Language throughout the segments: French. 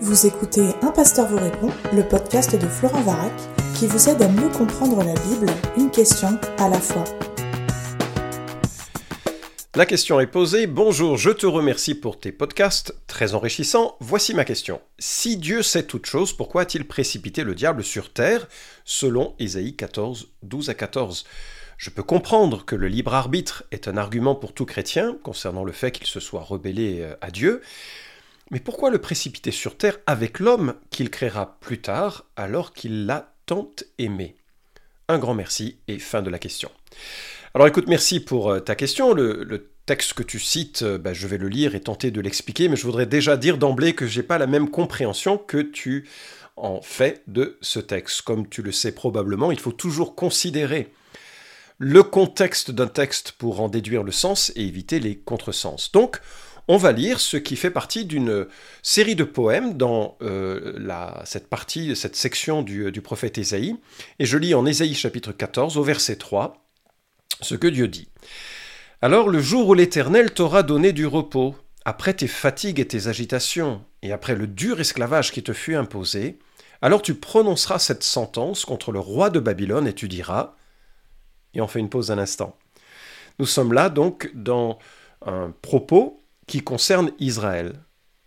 Vous écoutez Un pasteur vous répond, le podcast de Florent Varac, qui vous aide à mieux comprendre la Bible, une question à la fois. La question est posée. Bonjour, je te remercie pour tes podcasts, très enrichissants. Voici ma question. Si Dieu sait toutes choses, pourquoi a-t-il précipité le diable sur terre, selon Ésaïe 14, 12 à 14 je peux comprendre que le libre arbitre est un argument pour tout chrétien concernant le fait qu'il se soit rebellé euh, à Dieu, mais pourquoi le précipiter sur terre avec l'homme qu'il créera plus tard alors qu'il l'a tant aimé? Un grand merci et fin de la question. Alors écoute, merci pour euh, ta question. Le, texte que tu cites, euh, bah, je vais le lire et tenter de l'expliquer, mais je voudrais déjà dire d'emblée que je n'ai pas la même compréhension que tu en fais de ce texte. Comme tu le sais probablement, il faut toujours considérer le contexte d'un texte pour en déduire le sens et éviter les contresens. Donc, on va lire ce qui fait partie d'une série de poèmes dans euh, cette partie, cette section du, du prophète Ésaïe. Et je lis en Ésaïe chapitre 14 au verset 3 ce que Dieu dit. Alors le jour où l'Éternel t'aura donné du repos, après tes fatigues et tes agitations, et après le dur esclavage qui te fut imposé, alors tu prononceras cette sentence contre le roi de Babylone et tu diras, et on fait une pause un instant. Nous sommes là donc dans un propos qui concerne Israël.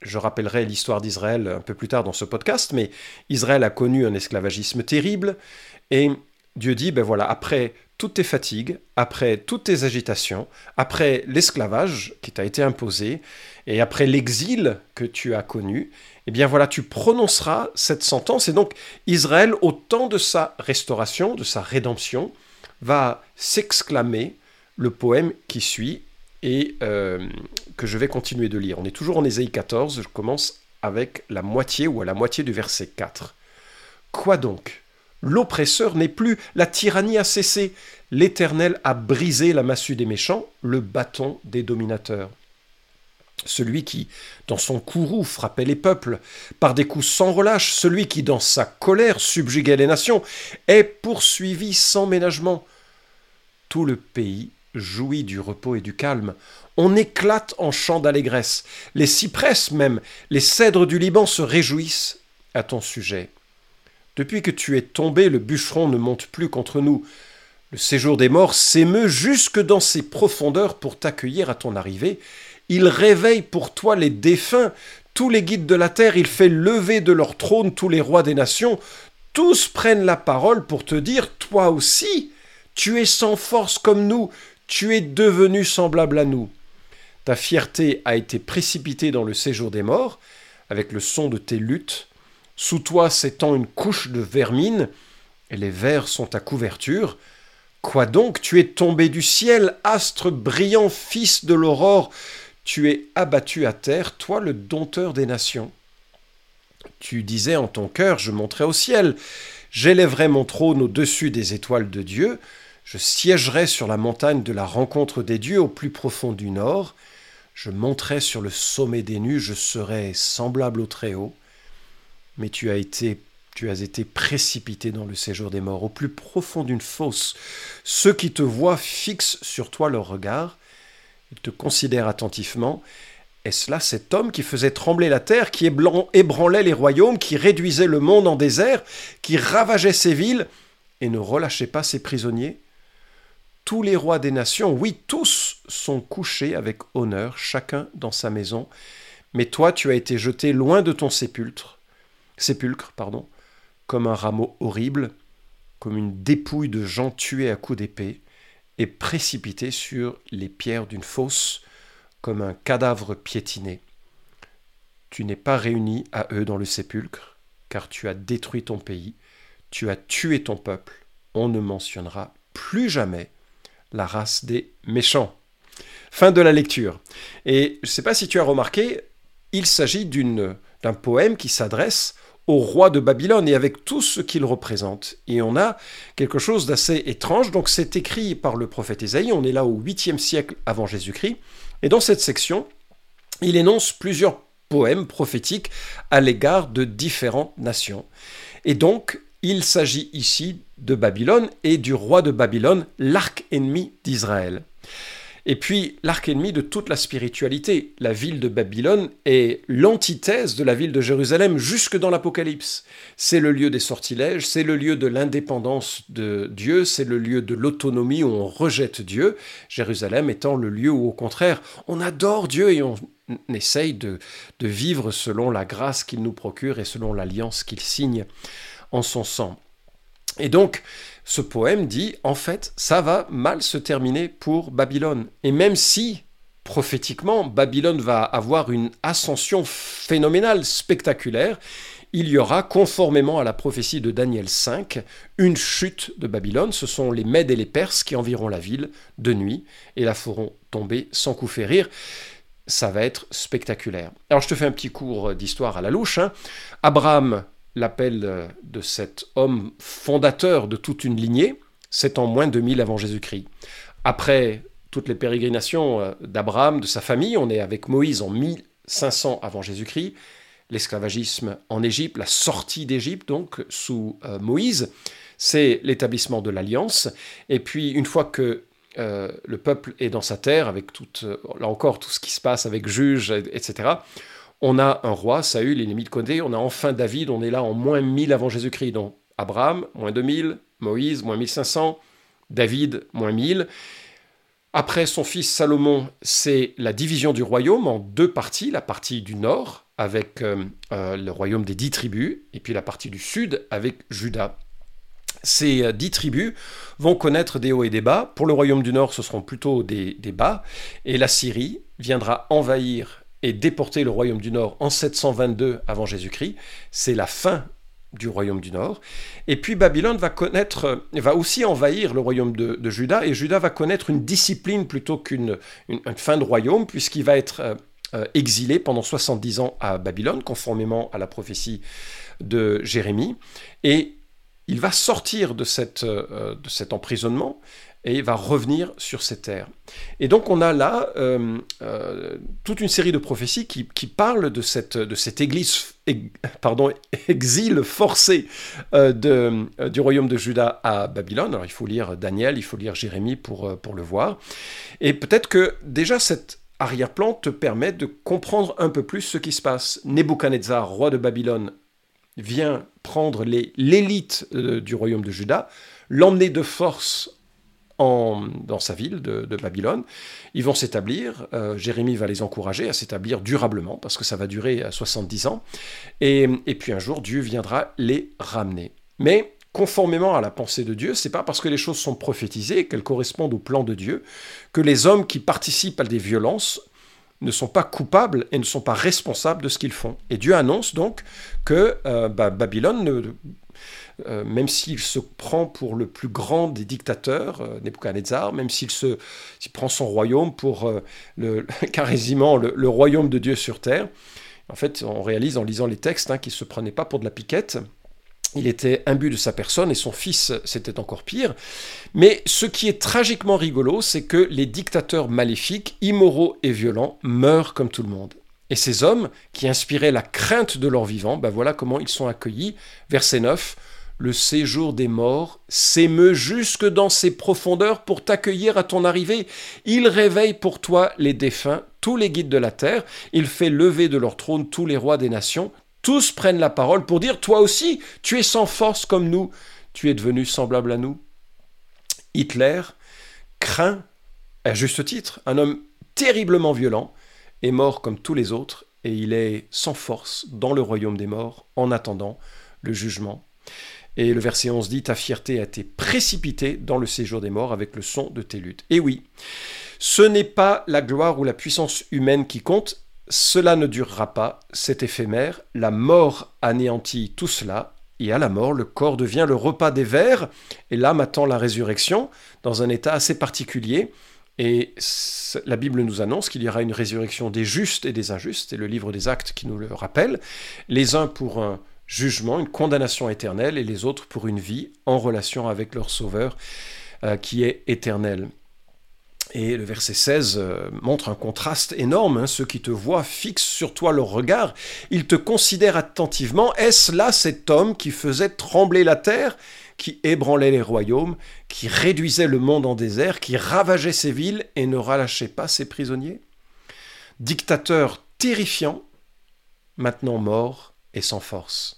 Je rappellerai l'histoire d'Israël un peu plus tard dans ce podcast, mais Israël a connu un esclavagisme terrible, et Dieu dit, ben voilà, après toutes tes fatigues, après toutes tes agitations, après l'esclavage qui t'a été imposé, et après l'exil que tu as connu, eh bien voilà, tu prononceras cette sentence, et donc Israël, au temps de sa restauration, de sa rédemption, va s'exclamer le poème qui suit et euh, que je vais continuer de lire. On est toujours en Ésaïe 14, je commence avec la moitié ou à la moitié du verset 4. Quoi donc? L'oppresseur n'est plus, la tyrannie a cessé, l'Éternel a brisé la massue des méchants, le bâton des dominateurs. Celui qui, dans son courroux, frappait les peuples, par des coups sans relâche, celui qui, dans sa colère, subjuguait les nations, est poursuivi sans ménagement. Tout le pays jouit du repos et du calme. On éclate en chants d'allégresse. Les cypresses même, les cèdres du Liban se réjouissent à ton sujet. Depuis que tu es tombé, le bûcheron ne monte plus contre nous. Le séjour des morts s'émeut jusque dans ses profondeurs pour t'accueillir à ton arrivée. Il réveille pour toi les défunts, tous les guides de la terre, il fait lever de leur trône tous les rois des nations. Tous prennent la parole pour te dire, toi aussi, tu es sans force comme nous, tu es devenu semblable à nous. Ta fierté a été précipitée dans le séjour des morts, avec le son de tes luttes. Sous toi s'étend une couche de vermine, et les vers sont ta couverture. Quoi donc Tu es tombé du ciel, astre brillant, fils de l'aurore, tu es abattu à terre, toi le dompteur des nations. Tu disais en ton cœur, je monterai au ciel, j'élèverai mon trône au-dessus des étoiles de Dieu, je siégerai sur la montagne de la rencontre des dieux au plus profond du nord, je monterai sur le sommet des nues, je serai semblable au Très-Haut mais tu as été tu as été précipité dans le séjour des morts, au plus profond d'une fosse. Ceux qui te voient fixent sur toi leur regard, ils te considèrent attentivement. Est-ce là cet homme qui faisait trembler la terre, qui ébranlait les royaumes, qui réduisait le monde en désert, qui ravageait ses villes et ne relâchait pas ses prisonniers Tous les rois des nations, oui, tous sont couchés avec honneur, chacun dans sa maison, mais toi tu as été jeté loin de ton sépulcre sépulcre, pardon, comme un rameau horrible, comme une dépouille de gens tués à coups d'épée, et précipité sur les pierres d'une fosse, comme un cadavre piétiné. Tu n'es pas réuni à eux dans le sépulcre, car tu as détruit ton pays, tu as tué ton peuple, on ne mentionnera plus jamais la race des méchants. Fin de la lecture. Et je ne sais pas si tu as remarqué, il s'agit d'un poème qui s'adresse au roi de Babylone et avec tout ce qu'il représente. Et on a quelque chose d'assez étrange. Donc c'est écrit par le prophète Ésaïe, on est là au 8e siècle avant Jésus-Christ. Et dans cette section, il énonce plusieurs poèmes prophétiques à l'égard de différentes nations. Et donc, il s'agit ici de Babylone et du roi de Babylone, l'arc ennemi d'Israël. Et puis l'arc ennemi de toute la spiritualité. La ville de Babylone est l'antithèse de la ville de Jérusalem jusque dans l'Apocalypse. C'est le lieu des sortilèges, c'est le lieu de l'indépendance de Dieu, c'est le lieu de l'autonomie où on rejette Dieu. Jérusalem étant le lieu où au contraire on adore Dieu et on essaye de, de vivre selon la grâce qu'il nous procure et selon l'alliance qu'il signe en son sang. Et donc, ce poème dit, en fait, ça va mal se terminer pour Babylone. Et même si, prophétiquement, Babylone va avoir une ascension phénoménale, spectaculaire, il y aura, conformément à la prophétie de Daniel 5, une chute de Babylone. Ce sont les Mèdes et les Perses qui environt la ville de nuit et la feront tomber sans coup férir. Ça va être spectaculaire. Alors je te fais un petit cours d'histoire à la louche. Hein. Abraham l'appel de cet homme fondateur de toute une lignée, c'est en moins de 2000 avant Jésus-Christ. Après toutes les pérégrinations euh, d'Abraham, de sa famille, on est avec Moïse en 1500 avant Jésus-Christ, l'esclavagisme en Égypte, la sortie d'Égypte donc sous euh, Moïse, c'est l'établissement de l'alliance. Et puis une fois que euh, le peuple est dans sa terre, avec tout, là encore tout ce qui se passe avec juges, etc., on a un roi, Saül, ennemi de Condé, on a enfin David, on est là en moins 1000 avant Jésus-Christ. Donc Abraham, moins 2000, Moïse, moins 1500, David, moins 1000. Après son fils Salomon, c'est la division du royaume en deux parties, la partie du nord avec euh, euh, le royaume des dix tribus, et puis la partie du sud avec Juda. Ces euh, dix tribus vont connaître des hauts et des bas. Pour le royaume du nord, ce seront plutôt des, des bas, et la Syrie viendra envahir et déporter le royaume du Nord en 722 avant Jésus-Christ. C'est la fin du royaume du Nord. Et puis Babylone va connaître, va aussi envahir le royaume de, Juda, et Juda va connaître une discipline plutôt qu'une fin de royaume, puisqu'il va être euh, euh, exilé pendant 70 ans à Babylone, conformément à la prophétie de Jérémie. Et il va sortir de, euh, de cet emprisonnement et va revenir sur ces terres. Et donc on a là euh, euh, toute une série de prophéties qui, parlent de cette, de cette église, pardon, exil forcé euh, de, du royaume de Juda à Babylone. Alors il faut lire Daniel, il faut lire Jérémie pour, pour le voir. Et peut-être que déjà cette arrière-plan te permet de comprendre un peu plus ce qui se passe. Nebuchadnezzar, roi de Babylone, vient prendre l'élite du royaume de Juda, l'emmener de force dans sa ville de, Babylone. Ils vont s'établir, euh, Jérémie va les encourager à s'établir durablement, parce que ça va durer 70 ans, et, et puis un jour Dieu viendra les ramener. Mais conformément à la pensée de Dieu, c'est pas parce que les choses sont prophétisées, qu'elles correspondent au plan de Dieu, que les hommes qui participent à des violences ne sont pas coupables et ne sont pas responsables de ce qu'ils font. Et Dieu annonce donc que euh, bah, Babylone ne, euh, même s'il se prend pour le plus grand des dictateurs, euh, Nebuchadnezzar, même s'il se prend son royaume pour euh, le, le, royaume de Dieu sur terre. En fait, on réalise en lisant les textes hein, qu'il se prenait pas pour de la piquette. Il était imbu de sa personne et son fils, c'était encore pire. Mais ce qui est tragiquement rigolo, c'est que les dictateurs maléfiques, immoraux et violents meurent comme tout le monde. Et ces hommes qui inspiraient la crainte de leur vivant, ben voilà comment ils sont accueillis. Verset 9 le séjour des morts s'émeut jusque dans ses profondeurs pour t'accueillir à ton arrivée. Il réveille pour toi les défunts, tous les guides de la terre. Il fait lever de leur trône tous les rois des nations. Tous prennent la parole pour dire Toi aussi, tu es sans force comme nous. Tu es devenu semblable à nous. Hitler craint, à juste titre, un homme terriblement violent, est mort comme tous les autres, et il est sans force dans le royaume des morts en attendant le jugement et le verset 11 dit Ta fierté a été précipitée dans le séjour des morts avec le son de tes luttes. Et oui, ce n'est pas la gloire ou la puissance humaine qui compte, cela ne durera pas, c'est éphémère, la mort anéantit tout cela, et à la mort, le corps devient le repas des vers, et l'âme attend la résurrection, dans un état assez particulier. Et la Bible nous annonce qu'il y aura une résurrection des justes et des injustes, et le livre des actes qui nous le rappelle, les uns pour un jugement, une condamnation éternelle, et les autres pour une vie en relation avec leur Sauveur euh, qui est éternel. Et le verset 16 euh, montre un contraste énorme. Hein. Ceux qui te voient fixent sur toi leur regard. Ils te considèrent attentivement. Est-ce là cet homme qui faisait trembler la terre? Qui ébranlait les royaumes, qui réduisait le monde en désert, qui ravageait ses villes et ne relâchait pas ses prisonniers Dictateur terrifiant, maintenant mort et sans force.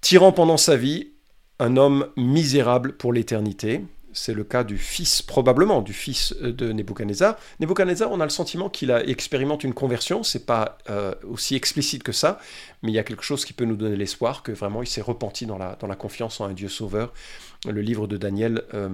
Tyran pendant sa vie, un homme misérable pour l'éternité, c'est le cas du fils, probablement, du fils de Nebuchadnezzar. Nebuchadnezzar, on a le sentiment qu'il a expérimenté une conversion, c'est pas euh, aussi explicite que ça, mais il y a quelque chose qui peut nous donner l'espoir que vraiment il s'est repenti dans la, dans la confiance en un Dieu sauveur. Le livre de Daniel euh,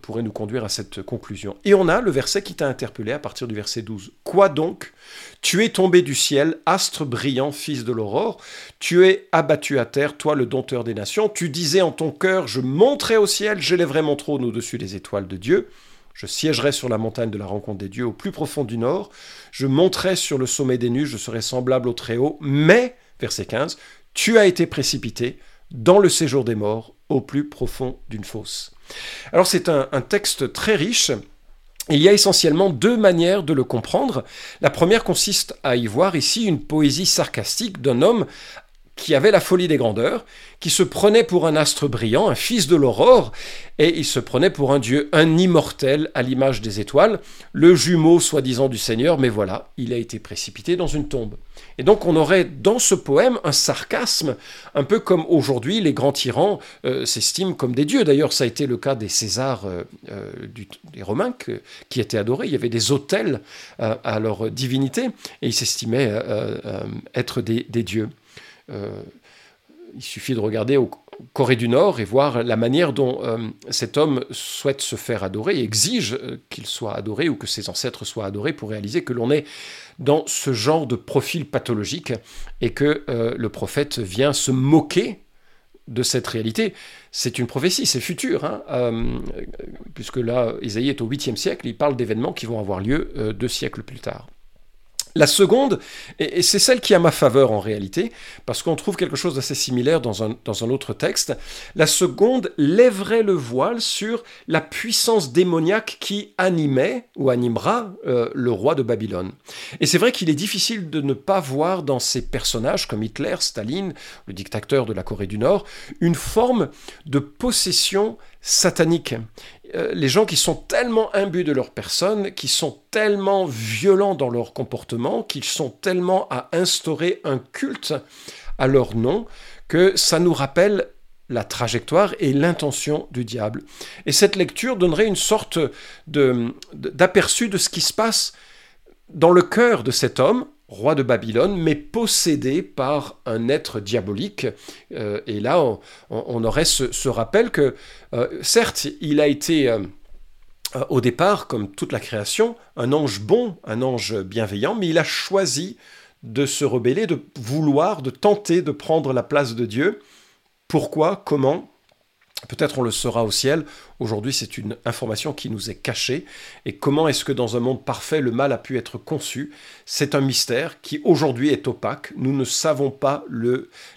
pourrait nous conduire à cette conclusion. Et on a le verset qui t'a interpellé à partir du verset 12. Quoi donc? Tu es tombé du ciel, astre brillant, fils de l'aurore, tu es abattu à terre, toi le dompteur des nations, tu disais en ton cœur, je monterai au ciel, j'élèverai mon trône au-dessus des étoiles de Dieu. Je siégerai sur la montagne de la rencontre des dieux au plus profond du nord. Je monterai sur le sommet des nues, je serai semblable au Très-Haut. Mais, verset 15, tu as été précipité dans le séjour des morts au plus profond d'une fosse. Alors c'est un, texte très riche. Il y a essentiellement deux manières de le comprendre. La première consiste à y voir ici une poésie sarcastique d'un homme qui avait la folie des grandeurs, qui se prenait pour un astre brillant, un fils de l'aurore, et il se prenait pour un dieu, un immortel à l'image des étoiles, le jumeau soi-disant du Seigneur, mais voilà, il a été précipité dans une tombe. Et donc on aurait dans ce poème un sarcasme, un peu comme aujourd'hui les grands tyrans euh, s'estiment comme des dieux. D'ailleurs, ça a été le cas des Césars, euh, euh, des Romains, qui étaient adorés. Il y avait des autels à leur divinité, et ils s'estimaient être des dieux. Euh, il suffit de regarder au Corée du Nord et voir la manière dont euh, cet homme souhaite se faire adorer exige euh, qu'il soit adoré ou que ses ancêtres soient adorés pour réaliser que l'on est dans ce genre de profil pathologique et que le prophète vient se moquer de cette réalité. C'est une prophétie, c'est futur, hein, puisque là, Isaïe est au 8e siècle, il parle d'événements qui vont avoir lieu deux siècles plus tard. La seconde, et c'est celle qui a ma faveur en réalité, parce qu'on trouve quelque chose d'assez similaire dans un, dans un, autre texte, la seconde lèverait le voile sur la puissance démoniaque qui animait ou animera euh, le roi de Babylone. Et c'est vrai qu'il est difficile de ne pas voir dans ces personnages comme Hitler, Staline, le dictateur de la Corée du Nord, une forme de possession satanique. Euh, les gens qui sont tellement imbus de leur personne, qui sont tellement violents dans leur comportement, qu'ils sont tellement à instaurer un culte à leur nom, que ça nous rappelle la trajectoire et l'intention du diable. Et cette lecture donnerait une sorte d'aperçu de, de ce qui se passe dans le cœur de cet homme, roi de Babylone, mais possédé par un être diabolique. Euh, et là, on, aurait ce, rappel que, euh, certes, il a été... Euh, au départ, comme toute la création, un ange bon, un ange bienveillant, mais il a choisi de se rebeller, de vouloir, de tenter de prendre la place de Dieu. Pourquoi? Comment? Peut-être on le saura au ciel. Aujourd'hui, c'est une information qui nous est cachée. Et comment est-ce que dans un monde parfait, le mal a pu être conçu? C'est un mystère qui aujourd'hui est opaque. Nous ne savons pas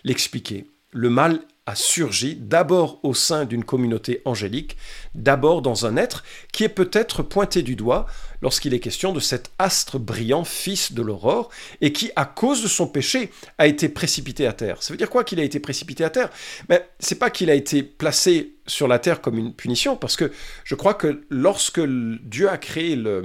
l'expliquer. le mal a surgi d'abord au sein d'une communauté angélique, d'abord dans un être qui est peut-être pointé du doigt lorsqu'il est question de cet astre brillant, fils de l'aurore, et qui, à cause de son péché, a été précipité à terre. Ça veut dire quoi qu'il a été précipité à terre? Mais c'est pas qu'il a été placé sur la terre comme une punition, parce que je crois que lorsque Dieu a créé euh,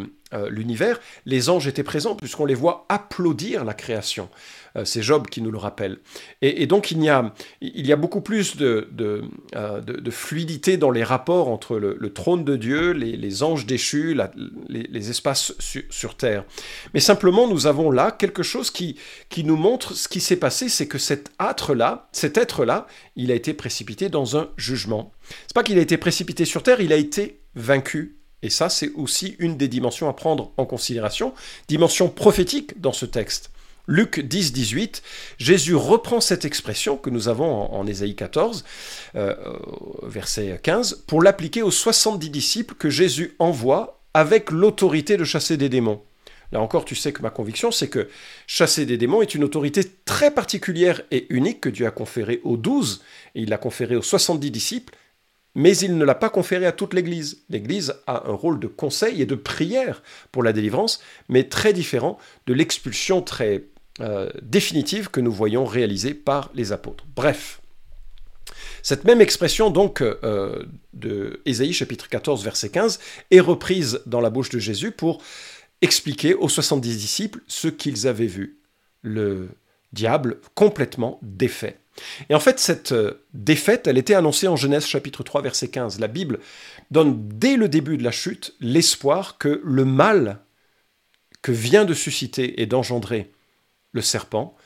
l'univers, les anges étaient présents, puisqu'on les voit applaudir la création. Euh, c'est Job qui nous le rappelle. Et, donc il y, a, beaucoup plus de, de, euh, fluidité dans les rapports entre le, trône de Dieu, les, anges déchus, les, espaces sur terre. Mais simplement, nous avons là quelque chose qui, nous montre ce qui s'est passé, c'est que cet être-là, cet être-là, il a été précipité dans un jugement. C'est pas qu'il a été précipité sur terre, il a été vaincu et ça, c'est aussi une des dimensions à prendre en considération, dimension prophétique dans ce texte. Luc 10, 18, Jésus reprend cette expression que nous avons en, Ésaïe 14, euh, verset 15, pour l'appliquer aux 70 disciples que Jésus envoie avec l'autorité de chasser des démons. Là encore, tu sais que ma conviction, c'est que chasser des démons est une autorité très particulière et unique que Dieu a conférée aux 12, et il l'a conférée aux 70 disciples, mais il ne l'a pas conférée à toute l'Église. L'Église a un rôle de conseil et de prière pour la délivrance, mais très différent de l'expulsion très euh, définitive que nous voyons réalisée par les apôtres. Bref, Cette même expression donc euh, de Ésaïe chapitre 14 verset 15 est reprise dans la bouche de Jésus pour expliquer aux 70 disciples ce qu'ils avaient vu. Le diable complètement défait. Et en fait, cette euh, défaite, elle était annoncée en Genèse chapitre 3 verset 15. La Bible donne dès le début de la chute l'espoir que le mal que vient de susciter et d'engendrer le serpent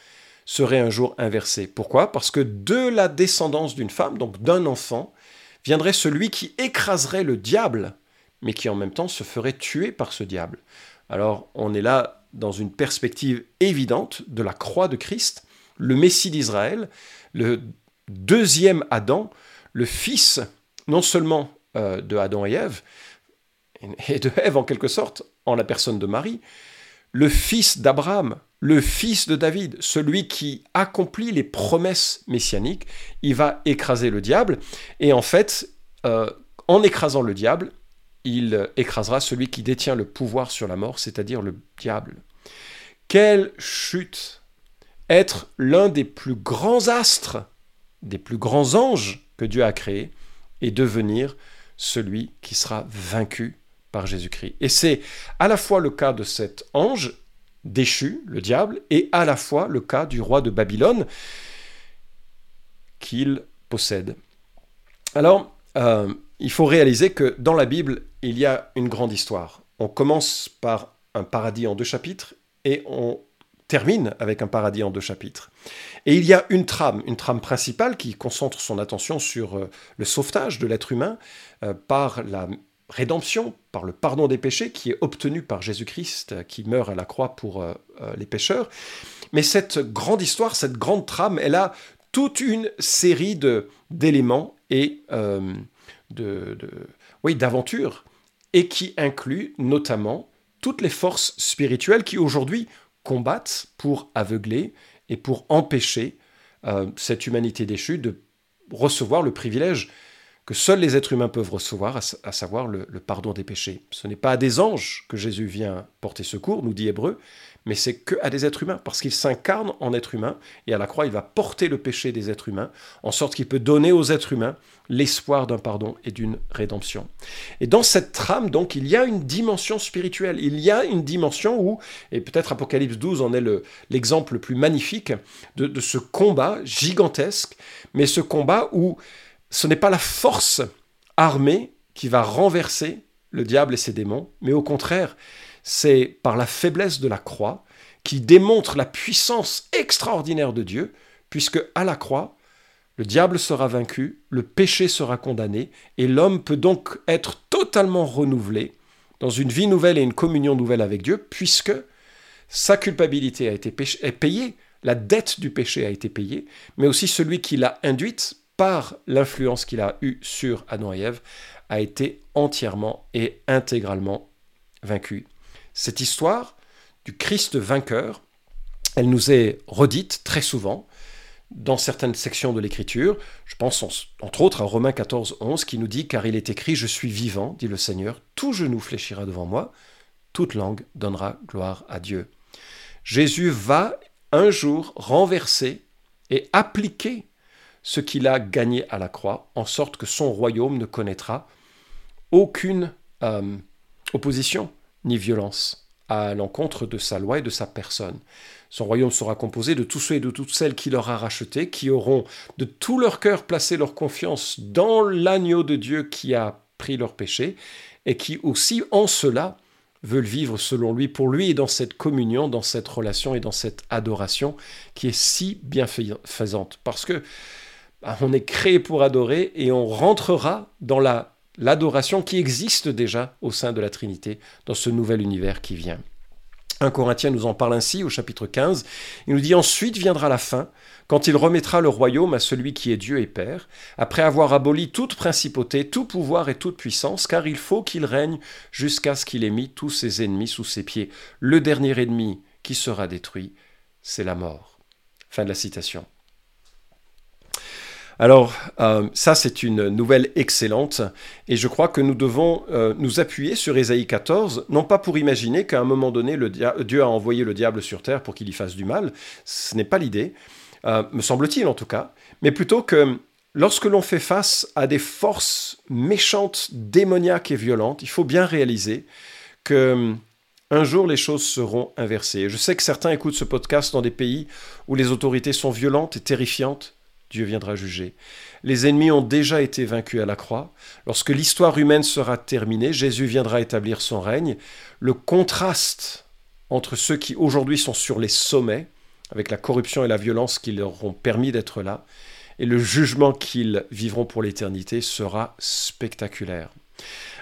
serait un jour inversé. Pourquoi? Parce que de la descendance d'une femme, donc d'un enfant, viendrait celui qui écraserait le diable, mais qui en même temps se ferait tuer par ce diable. Alors on est là dans une perspective évidente de la croix de Christ, le Messie d'Israël, le deuxième Adam, le fils non seulement euh, de Adam et Ève, et de Ève en quelque sorte, en la personne de Marie, le fils d'Abraham, le fils de David, celui qui accomplit les promesses messianiques, il va écraser le diable, et en fait, euh, en écrasant le diable, il écrasera celui qui détient le pouvoir sur la mort, c'est-à-dire le diable. Quelle chute Être l'un des plus grands astres, des plus grands anges que Dieu a créés, et devenir celui qui sera vaincu Jésus-Christ. Et c'est à la fois le cas de cet ange déchu, le diable, et à la fois le cas du roi de Babylone qu'il possède. Alors, euh, il faut réaliser que dans la Bible, il y a une grande histoire. On commence par un paradis en deux chapitres et on termine avec un paradis en deux chapitres. Et il y a une trame, une trame principale qui concentre son attention sur euh, le sauvetage de l'être humain euh, par la rédemption, par le pardon des péchés qui est obtenu par Jésus-Christ euh, qui meurt à la croix pour les pécheurs. Mais cette grande histoire, cette grande trame, elle a toute une série d'éléments et de, oui, d'aventures et qui inclut notamment toutes les forces spirituelles qui aujourd'hui combattent pour aveugler et pour empêcher euh, cette humanité déchue de recevoir le privilège que seuls les êtres humains peuvent recevoir, à, savoir le, pardon des péchés. Ce n'est pas à des anges que Jésus vient porter secours, nous dit Hébreu, mais c'est que à des êtres humains, parce qu'il s'incarne en être humain, et à la croix, il va porter le péché des êtres humains, en sorte qu'il peut donner aux êtres humains l'espoir d'un pardon et d'une rédemption. Et dans cette trame, donc, il y a une dimension spirituelle, il y a une dimension où, et peut-être Apocalypse 12 en est l'exemple le, plus magnifique, de, de ce combat gigantesque, mais ce combat où ce n'est pas la force armée qui va renverser le diable et ses démons, mais au contraire, c'est par la faiblesse de la croix qui démontre la puissance extraordinaire de Dieu, puisque à la croix, le diable sera vaincu, le péché sera condamné, et l'homme peut donc être totalement renouvelé dans une vie nouvelle et une communion nouvelle avec Dieu, puisque sa culpabilité a été payée, la dette du péché a été payée, mais aussi celui qui l'a induite par l'influence qu'il a eue sur Ève, a été entièrement et intégralement vaincu. Cette histoire du Christ vainqueur, elle nous est redite très souvent dans certaines sections de l'Écriture. Je pense entre autres à Romains 14, 11 qui nous dit Car il est écrit, Je suis vivant, dit le Seigneur, tout genou fléchira devant moi, toute langue donnera gloire à Dieu. Jésus va un jour renverser et appliquer ce qu'il a gagné à la croix, en sorte que son royaume ne connaîtra aucune euh, opposition ni violence à l'encontre de sa loi et de sa personne. Son royaume sera composé de tous ceux et de toutes celles qui l'aura racheté, qui auront de tout leur cœur placé leur confiance dans l'agneau de Dieu qui a pris leur péché, et qui aussi en cela veulent vivre selon lui, pour lui, et dans cette communion, dans cette relation et dans cette adoration qui est si bienfaisante. Parce que bah, on est créé pour adorer et on rentrera dans la l'adoration qui existe déjà au sein de la Trinité dans ce nouvel univers qui vient. Un Corinthien nous en parle ainsi au chapitre 15. Il nous dit ensuite viendra la fin, quand il remettra le royaume à celui qui est Dieu et Père, après avoir aboli toute principauté, tout pouvoir et toute puissance, car il faut qu'il règne jusqu'à ce qu'il ait mis tous ses ennemis sous ses pieds. Le dernier ennemi qui sera détruit, c'est la mort. Fin de la citation. Alors, euh, ça, c'est une nouvelle excellente, et je crois que nous devons euh, nous appuyer sur Ésaïe 14, non pas pour imaginer qu'à un moment donné, Dieu a envoyé le diable sur terre pour qu'il y fasse du mal, ce n'est pas l'idée, euh, me semble-t-il en tout cas, mais plutôt que lorsque l'on fait face à des forces méchantes, démoniaques et violentes, il faut bien réaliser que un jour les choses seront inversées. Je sais que certains écoutent ce podcast dans des pays où les autorités sont violentes et terrifiantes. Dieu viendra juger. Les ennemis ont déjà été vaincus à la croix. Lorsque l'histoire humaine sera terminée, Jésus viendra établir son règne. Le contraste entre ceux qui aujourd'hui sont sur les sommets, avec la corruption et la violence qui leur ont permis d'être là, et le jugement qu'ils vivront pour l'éternité sera spectaculaire.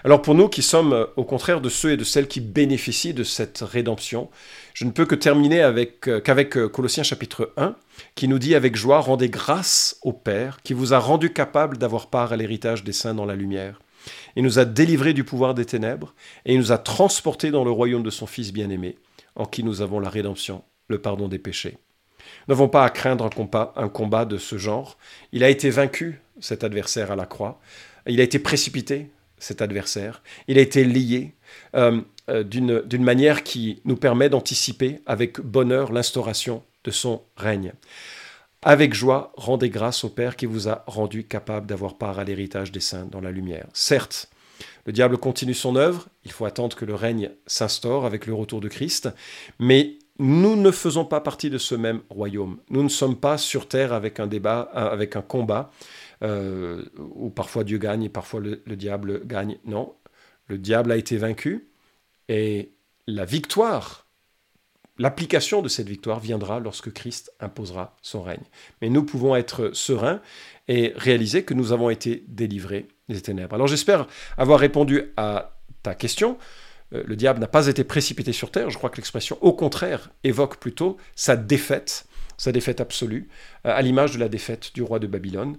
Alors pour nous qui sommes euh, au contraire de ceux et de celles qui bénéficient de cette rédemption, je ne peux que terminer avec, euh, qu'avec euh, Colossiens chapitre 1, qui nous dit avec joie, rendez grâce au Père, qui vous a rendu capable d'avoir part à l'héritage des saints dans la lumière. Il nous a délivrés du pouvoir des ténèbres, et il nous a transportés dans le royaume de son Fils bien-aimé, en qui nous avons la rédemption, le pardon des péchés. Nous n'avons pas à craindre un combat, un combat de ce genre. Il a été vaincu, cet adversaire à la croix. Il a été précipité, cet adversaire. Il a été lié euh, euh, d'une manière qui nous permet d'anticiper avec bonheur l'instauration de son règne. Avec joie, rendez grâce au Père qui vous a rendu capable d'avoir part à l'héritage des saints dans la lumière. Certes, le diable continue son œuvre, il faut attendre que le règne s'instaure avec le retour de Christ, mais nous ne faisons pas partie de ce même royaume. Nous ne sommes pas sur terre avec un débat, euh, avec un combat euh, où parfois Dieu gagne et parfois le, diable gagne. Non, le diable a été vaincu et la victoire, l'application de cette victoire viendra lorsque Christ imposera son règne. Mais nous pouvons être sereins et réaliser que nous avons été délivrés des ténèbres. Alors j'espère avoir répondu à ta question. Euh, le diable n'a pas été précipité sur terre. Je crois que l'expression, au contraire, évoque plutôt sa défaite, sa défaite absolue, euh, à l'image de la défaite du roi de Babylone